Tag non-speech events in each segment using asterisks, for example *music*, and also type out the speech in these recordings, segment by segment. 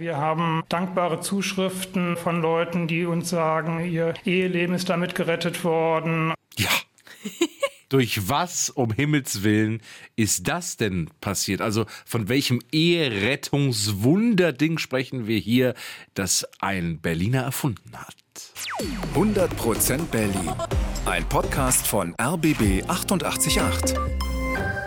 Wir haben dankbare Zuschriften von Leuten, die uns sagen, ihr Eheleben ist damit gerettet worden. Ja. *laughs* Durch was um Himmels Willen ist das denn passiert? Also von welchem Eherettungswunderding sprechen wir hier, das ein Berliner erfunden hat? 100% Berlin. Ein Podcast von RBB 888.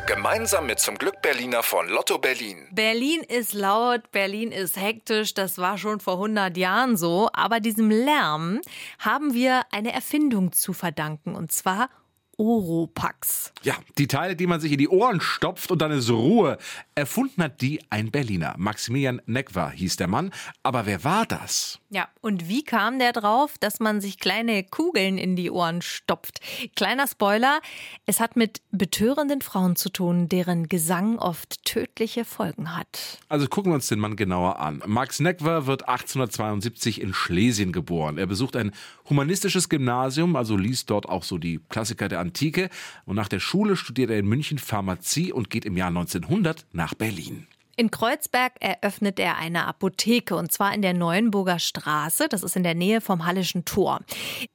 Gemeinsam mit zum Glück Berliner von Lotto Berlin. Berlin ist laut, Berlin ist hektisch, das war schon vor 100 Jahren so. Aber diesem Lärm haben wir eine Erfindung zu verdanken und zwar Oropax. Ja, die Teile, die man sich in die Ohren stopft und dann ist Ruhe. Erfunden hat die ein Berliner. Maximilian Neckwa hieß der Mann. Aber wer war das? Ja, und wie kam der drauf, dass man sich kleine Kugeln in die Ohren stopft? Kleiner Spoiler, es hat mit betörenden Frauen zu tun, deren Gesang oft tödliche Folgen hat. Also gucken wir uns den Mann genauer an. Max Neckwa wird 1872 in Schlesien geboren. Er besucht ein humanistisches Gymnasium, also liest dort auch so die Klassiker der Antike. Und nach der Schule studiert er in München Pharmazie und geht im Jahr 1900 nach Berlin. In Kreuzberg eröffnet er eine Apotheke und zwar in der Neuenburger Straße. Das ist in der Nähe vom Hallischen Tor.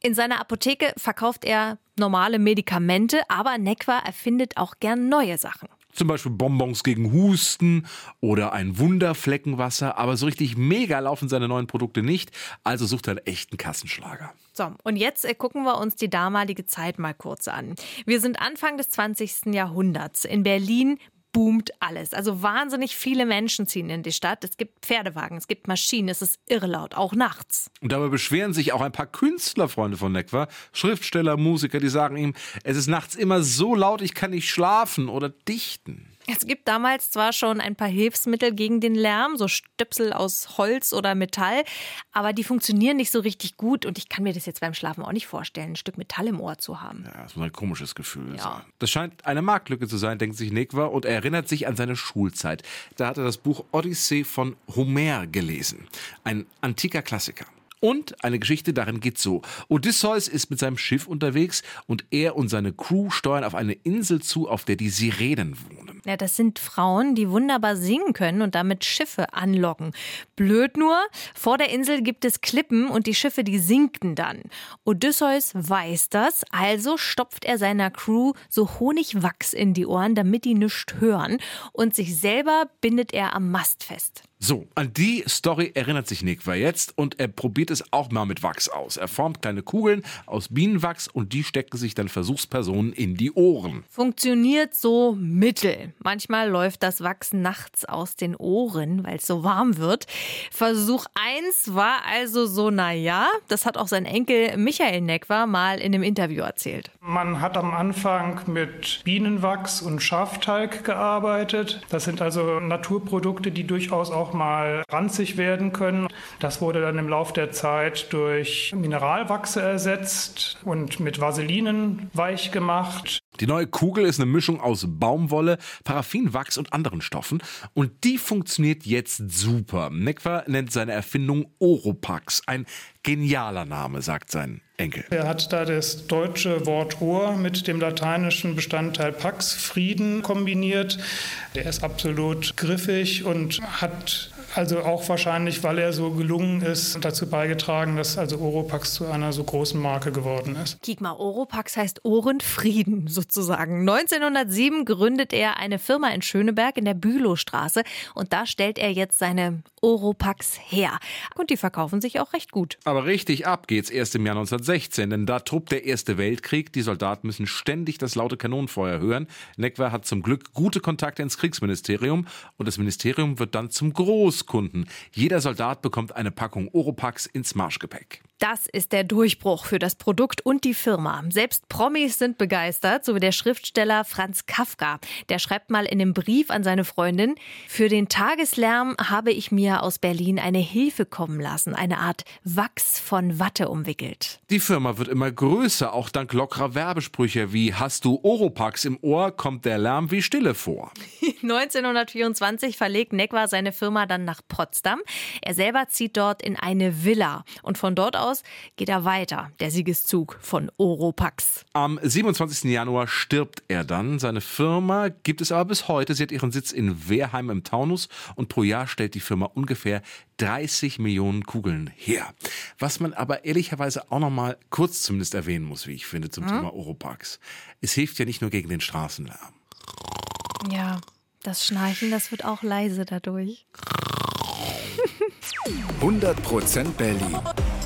In seiner Apotheke verkauft er normale Medikamente, aber Neckwa erfindet auch gern neue Sachen. Zum Beispiel Bonbons gegen Husten oder ein Wunderfleckenwasser. Aber so richtig mega laufen seine neuen Produkte nicht. Also sucht er einen echten Kassenschlager. So, und jetzt äh, gucken wir uns die damalige Zeit mal kurz an. Wir sind Anfang des 20. Jahrhunderts. In Berlin boomt alles. Also wahnsinnig viele Menschen ziehen in die Stadt. Es gibt Pferdewagen, es gibt Maschinen, es ist irre laut, auch nachts. Und dabei beschweren sich auch ein paar Künstlerfreunde von Neckwa, Schriftsteller, Musiker, die sagen ihm, es ist nachts immer so laut, ich kann nicht schlafen oder dichten. Es gibt damals zwar schon ein paar Hilfsmittel gegen den Lärm, so Stöpsel aus Holz oder Metall, aber die funktionieren nicht so richtig gut und ich kann mir das jetzt beim Schlafen auch nicht vorstellen, ein Stück Metall im Ohr zu haben. Ja, das ist ein komisches Gefühl. Ja. Das scheint eine Marktlücke zu sein, denkt sich Nekwa und er erinnert sich an seine Schulzeit. Da hat er das Buch Odyssee von Homer gelesen. Ein antiker Klassiker. Und eine Geschichte darin geht so. Odysseus ist mit seinem Schiff unterwegs und er und seine Crew steuern auf eine Insel zu, auf der die Sirenen wohnen. Ja, das sind Frauen, die wunderbar singen können und damit Schiffe anlocken. Blöd nur, vor der Insel gibt es Klippen und die Schiffe, die sinken dann. Odysseus weiß das, also stopft er seiner Crew so Honigwachs in die Ohren, damit die nichts hören und sich selber bindet er am Mast fest. So, an die Story erinnert sich Nick jetzt und er probiert es auch mal mit Wachs aus. Er formt kleine Kugeln aus Bienenwachs und die stecken sich dann Versuchspersonen in die Ohren. Funktioniert so mittel. Manchmal läuft das Wachs nachts aus den Ohren, weil es so warm wird. Versuch 1 war also so, naja, das hat auch sein Enkel Michael Neckwa mal in einem Interview erzählt. Man hat am Anfang mit Bienenwachs und Schafteig gearbeitet. Das sind also Naturprodukte, die durchaus auch mal ranzig werden können. Das wurde dann im Laufe der Zeit durch Mineralwachse ersetzt und mit Vaselinen weich gemacht. Die neue Kugel ist eine Mischung aus Baumwolle, Paraffinwachs und anderen Stoffen und die funktioniert jetzt super. Nekwa nennt seine Erfindung Oropax, ein genialer Name, sagt sein Enkel. Er hat da das deutsche Wort Ohr mit dem lateinischen Bestandteil Pax, Frieden, kombiniert. Der ist absolut griffig und hat also auch wahrscheinlich, weil er so gelungen ist, dazu beigetragen, dass also Oropax zu einer so großen Marke geworden ist. Kiek mal, Oropax heißt Ohrenfrieden *laughs* sozusagen. 1907 gründet er eine Firma in Schöneberg in der Bülowstraße und da stellt er jetzt seine Oropax her. Und die verkaufen sich auch recht gut. Aber richtig ab geht's erst im Jahr 1916, denn da truppt der Erste Weltkrieg. Die Soldaten müssen ständig das laute Kanonenfeuer hören. Neckwer hat zum Glück gute Kontakte ins Kriegsministerium und das Ministerium wird dann zum Groß Kunden. Jeder Soldat bekommt eine Packung Oropax ins Marschgepäck. Das ist der Durchbruch für das Produkt und die Firma. Selbst Promis sind begeistert, so wie der Schriftsteller Franz Kafka. Der schreibt mal in einem Brief an seine Freundin, für den Tageslärm habe ich mir aus Berlin eine Hilfe kommen lassen, eine Art Wachs von Watte umwickelt. Die Firma wird immer größer, auch dank lockerer Werbesprüche wie Hast du Oropax im Ohr, kommt der Lärm wie Stille vor. *laughs* 1924 verlegt Necwa seine Firma dann nach Potsdam. Er selber zieht dort in eine Villa und von dort aus aus, geht er weiter, der Siegeszug von Oropax. Am 27. Januar stirbt er dann. Seine Firma gibt es aber bis heute. Sie hat ihren Sitz in Wehrheim im Taunus und pro Jahr stellt die Firma ungefähr 30 Millionen Kugeln her. Was man aber ehrlicherweise auch noch mal kurz zumindest erwähnen muss, wie ich finde, zum hm? Thema Oropax. Es hilft ja nicht nur gegen den Straßenlärm. Ja, das Schnarchen, das wird auch leise dadurch. 100% Berlin.